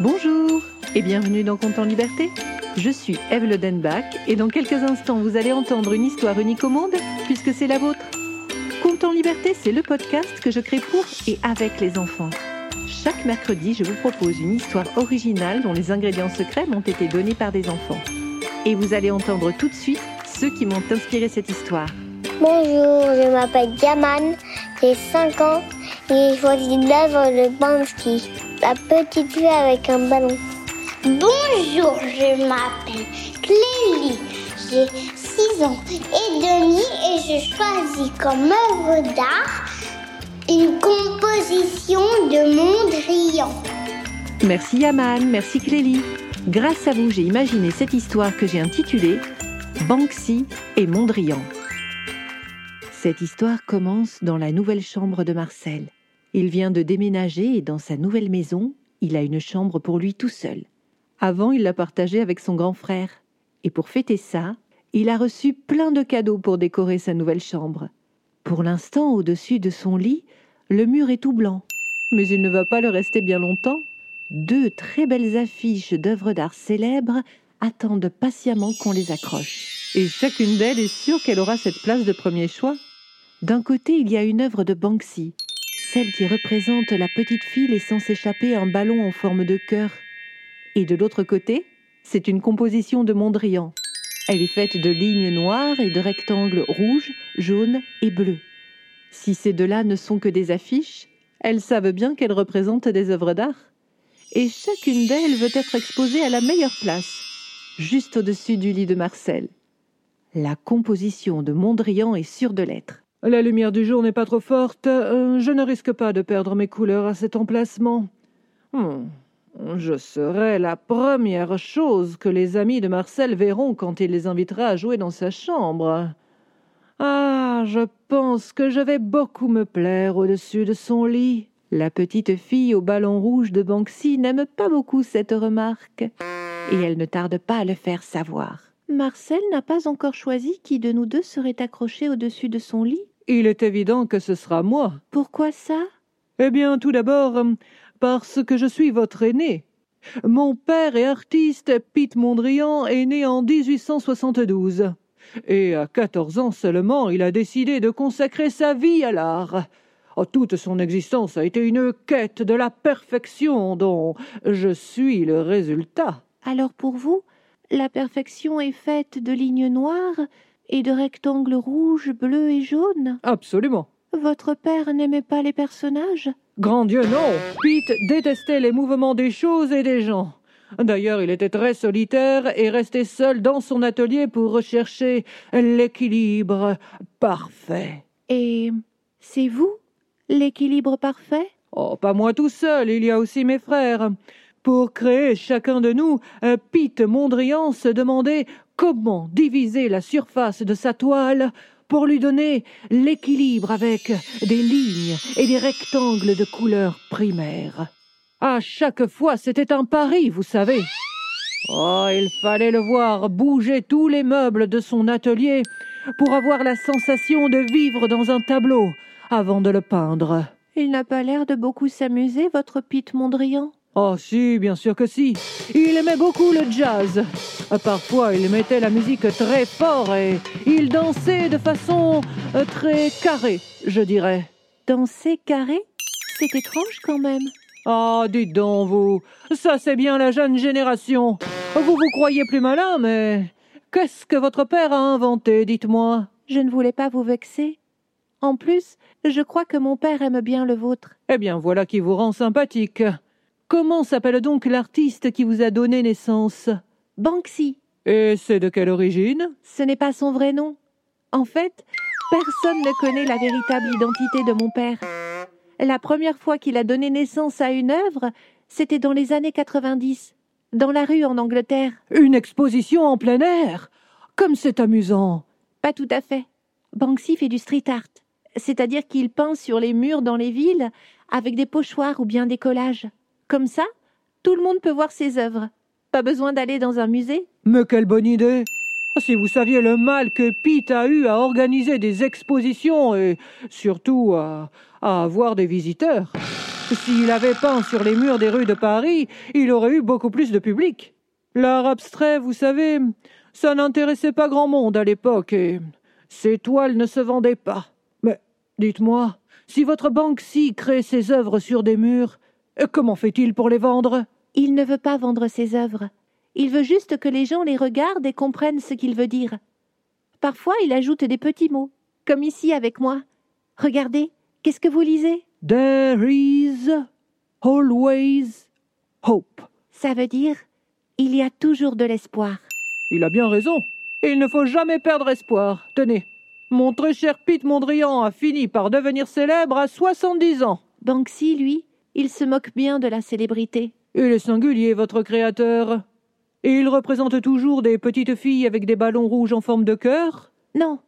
Bonjour et bienvenue dans Compte en Liberté. Je suis Eve Lodenbach et dans quelques instants vous allez entendre une histoire unique au monde puisque c'est la vôtre. Compte en Liberté, c'est le podcast que je crée pour et avec les enfants. Chaque mercredi, je vous propose une histoire originale dont les ingrédients secrets m'ont été donnés par des enfants. Et vous allez entendre tout de suite ceux qui m'ont inspiré cette histoire. Bonjour, je m'appelle Yaman, j'ai 5 ans et j'ai choisi l'œuvre de Bansky, la petite fille avec un ballon. Bonjour, je m'appelle Clélie, j'ai 6 ans et demi et je choisis comme œuvre d'art une composition de Mondrian. Merci Yaman, merci Clélie. Grâce à vous, j'ai imaginé cette histoire que j'ai intitulée Banksy et Mondrian. Cette histoire commence dans la nouvelle chambre de Marcel. Il vient de déménager et dans sa nouvelle maison, il a une chambre pour lui tout seul. Avant, il l'a partagée avec son grand frère. Et pour fêter ça, il a reçu plein de cadeaux pour décorer sa nouvelle chambre. Pour l'instant, au-dessus de son lit, le mur est tout blanc. Mais il ne va pas le rester bien longtemps. Deux très belles affiches d'œuvres d'art célèbres attendent patiemment qu'on les accroche. Et chacune d'elles est sûre qu'elle aura cette place de premier choix. D'un côté, il y a une œuvre de Banksy, celle qui représente la petite fille laissant s'échapper un ballon en forme de cœur. Et de l'autre côté, c'est une composition de Mondrian. Elle est faite de lignes noires et de rectangles rouges, jaunes et bleus. Si ces deux-là ne sont que des affiches, elles savent bien qu'elles représentent des œuvres d'art. Et chacune d'elles veut être exposée à la meilleure place, juste au-dessus du lit de Marcel. La composition de Mondrian est sûre de l'être. La lumière du jour n'est pas trop forte. Euh, je ne risque pas de perdre mes couleurs à cet emplacement. Hmm. Je serai la première chose que les amis de Marcel verront quand il les invitera à jouer dans sa chambre. Ah, je pense que je vais beaucoup me plaire au-dessus de son lit. La petite fille au ballon rouge de Banksy n'aime pas beaucoup cette remarque, et elle ne tarde pas à le faire savoir. Marcel n'a pas encore choisi qui de nous deux serait accroché au-dessus de son lit. Il est évident que ce sera moi. Pourquoi ça? Eh bien, tout d'abord, parce que je suis votre aîné. Mon père est artiste, Pete Mondrian est né en 1872. Et à quatorze ans seulement, il a décidé de consacrer sa vie à l'art. Oh, toute son existence a été une quête de la perfection dont je suis le résultat. Alors pour vous, la perfection est faite de lignes noires et de rectangles rouges, bleus et jaunes Absolument. Votre père n'aimait pas les personnages? Grand Dieu, non Pete détestait les mouvements des choses et des gens. D'ailleurs, il était très solitaire et restait seul dans son atelier pour rechercher l'équilibre parfait. Et c'est vous, l'équilibre parfait? Oh, pas moi tout seul, il y a aussi mes frères. Pour créer chacun de nous, Pete Mondrian se demandait comment diviser la surface de sa toile pour lui donner l'équilibre avec des lignes et des rectangles de couleur primaire. À chaque fois, c'était un pari, vous savez. Oh, il fallait le voir bouger tous les meubles de son atelier pour avoir la sensation de vivre dans un tableau avant de le peindre. Il n'a pas l'air de beaucoup s'amuser, votre Pete Mondrian? Oh si, bien sûr que si. Il aimait beaucoup le jazz. Parfois, il mettait la musique très fort et il dansait de façon euh, très carrée, je dirais. Danser carré? C'est étrange quand même. Ah, dites donc, vous. Ça, c'est bien la jeune génération. Vous vous croyez plus malin, mais qu'est-ce que votre père a inventé, dites-moi? Je ne voulais pas vous vexer. En plus, je crois que mon père aime bien le vôtre. Eh bien, voilà qui vous rend sympathique. Comment s'appelle donc l'artiste qui vous a donné naissance? Banksy. Et c'est de quelle origine? Ce n'est pas son vrai nom. En fait, personne ne connaît la véritable identité de mon père. La première fois qu'il a donné naissance à une œuvre, c'était dans les années 90, dans la rue en Angleterre. Une exposition en plein air? Comme c'est amusant Pas tout à fait. Banksy fait du street art, c'est-à-dire qu'il peint sur les murs dans les villes avec des pochoirs ou bien des collages. Comme ça, tout le monde peut voir ses œuvres. Pas besoin d'aller dans un musée. Mais quelle bonne idée Si vous saviez le mal que Pete a eu à organiser des expositions et surtout à, avoir des visiteurs. S'il avait peint sur les murs des rues de Paris, il aurait eu beaucoup plus de public. L'art abstrait, vous savez, ça n'intéressait pas grand monde à l'époque et ses toiles ne se vendaient pas. Mais dites-moi, si votre Banksy crée ses œuvres sur des murs, comment fait-il pour les vendre? Il ne veut pas vendre ses œuvres. Il veut juste que les gens les regardent et comprennent ce qu'il veut dire. Parfois, il ajoute des petits mots, comme ici avec moi. Regardez, qu'est-ce que vous lisez? There is always hope. Ça veut dire il y a toujours de l'espoir. Il a bien raison. Il ne faut jamais perdre espoir. Tenez, mon très cher Pete Mondrian a fini par devenir célèbre à 70 ans. Banksy, lui, il se moque bien de la célébrité. Il est singulier, votre créateur? Et il représente toujours des petites filles avec des ballons rouges en forme de cœur? Non,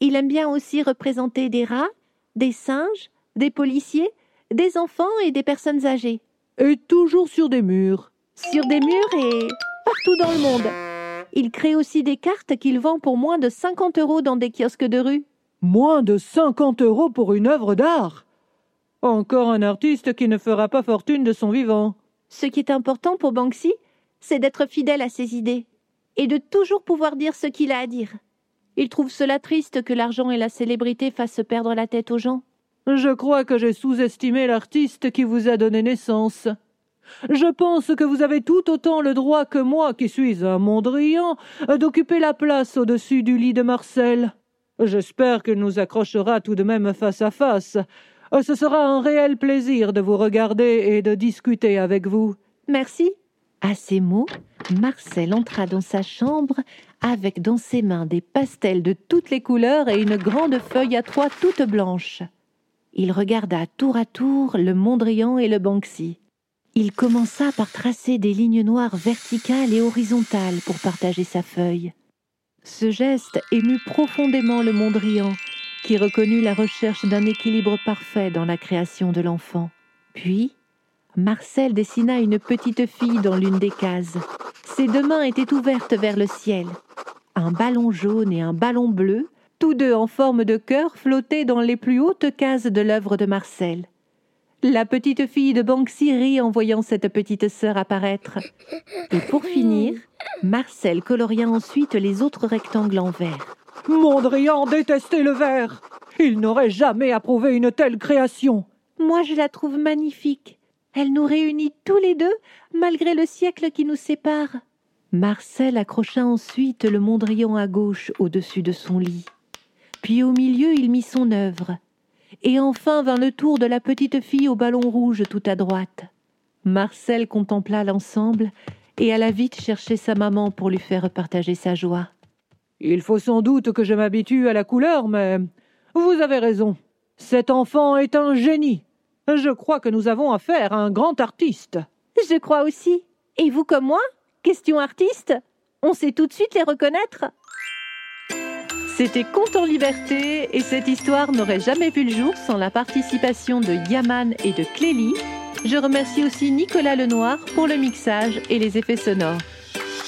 il aime bien aussi représenter des rats, des singes, des policiers, des enfants et des personnes âgées. Et toujours sur des murs. Sur des murs et partout dans le monde. Il crée aussi des cartes qu'il vend pour moins de 50 euros dans des kiosques de rue. Moins de 50 euros pour une œuvre d'art? Encore un artiste qui ne fera pas fortune de son vivant. Ce qui est important pour Banksy, c'est d'être fidèle à ses idées et de toujours pouvoir dire ce qu'il a à dire. Il trouve cela triste que l'argent et la célébrité fassent perdre la tête aux gens. Je crois que j'ai sous-estimé l'artiste qui vous a donné naissance. Je pense que vous avez tout autant le droit que moi, qui suis un Mondrian, d'occuper la place au-dessus du lit de Marcel. J'espère qu'il nous accrochera tout de même face à face. Ce sera un réel plaisir de vous regarder et de discuter avec vous. Merci. À ces mots, Marcel entra dans sa chambre avec dans ses mains des pastels de toutes les couleurs et une grande feuille à trois toute blanche. Il regarda tour à tour le Mondrian et le Banksy. Il commença par tracer des lignes noires verticales et horizontales pour partager sa feuille. Ce geste émut profondément le Mondrian, qui reconnut la recherche d'un équilibre parfait dans la création de l'enfant. Puis, Marcel dessina une petite fille dans l'une des cases. Ses deux mains étaient ouvertes vers le ciel. Un ballon jaune et un ballon bleu, tous deux en forme de cœur, flottaient dans les plus hautes cases de l'œuvre de Marcel. La petite fille de Banksy rit en voyant cette petite sœur apparaître. Et pour finir, Marcel coloria ensuite les autres rectangles en vert. Mondrian détestait le vert. Il n'aurait jamais approuvé une telle création. Moi, je la trouve magnifique. Elle nous réunit tous les deux, malgré le siècle qui nous sépare. Marcel accrocha ensuite le Mondrian à gauche au-dessus de son lit. Puis au milieu, il mit son œuvre et enfin vint le tour de la petite fille au ballon rouge tout à droite. Marcel contempla l'ensemble et alla vite chercher sa maman pour lui faire partager sa joie. Il faut sans doute que je m'habitue à la couleur, mais vous avez raison. Cet enfant est un génie. Je crois que nous avons affaire à un grand artiste. Je crois aussi. Et vous comme moi Question artiste On sait tout de suite les reconnaître c'était Conte en liberté et cette histoire n'aurait jamais vu le jour sans la participation de Yaman et de Clélie. Je remercie aussi Nicolas Lenoir pour le mixage et les effets sonores.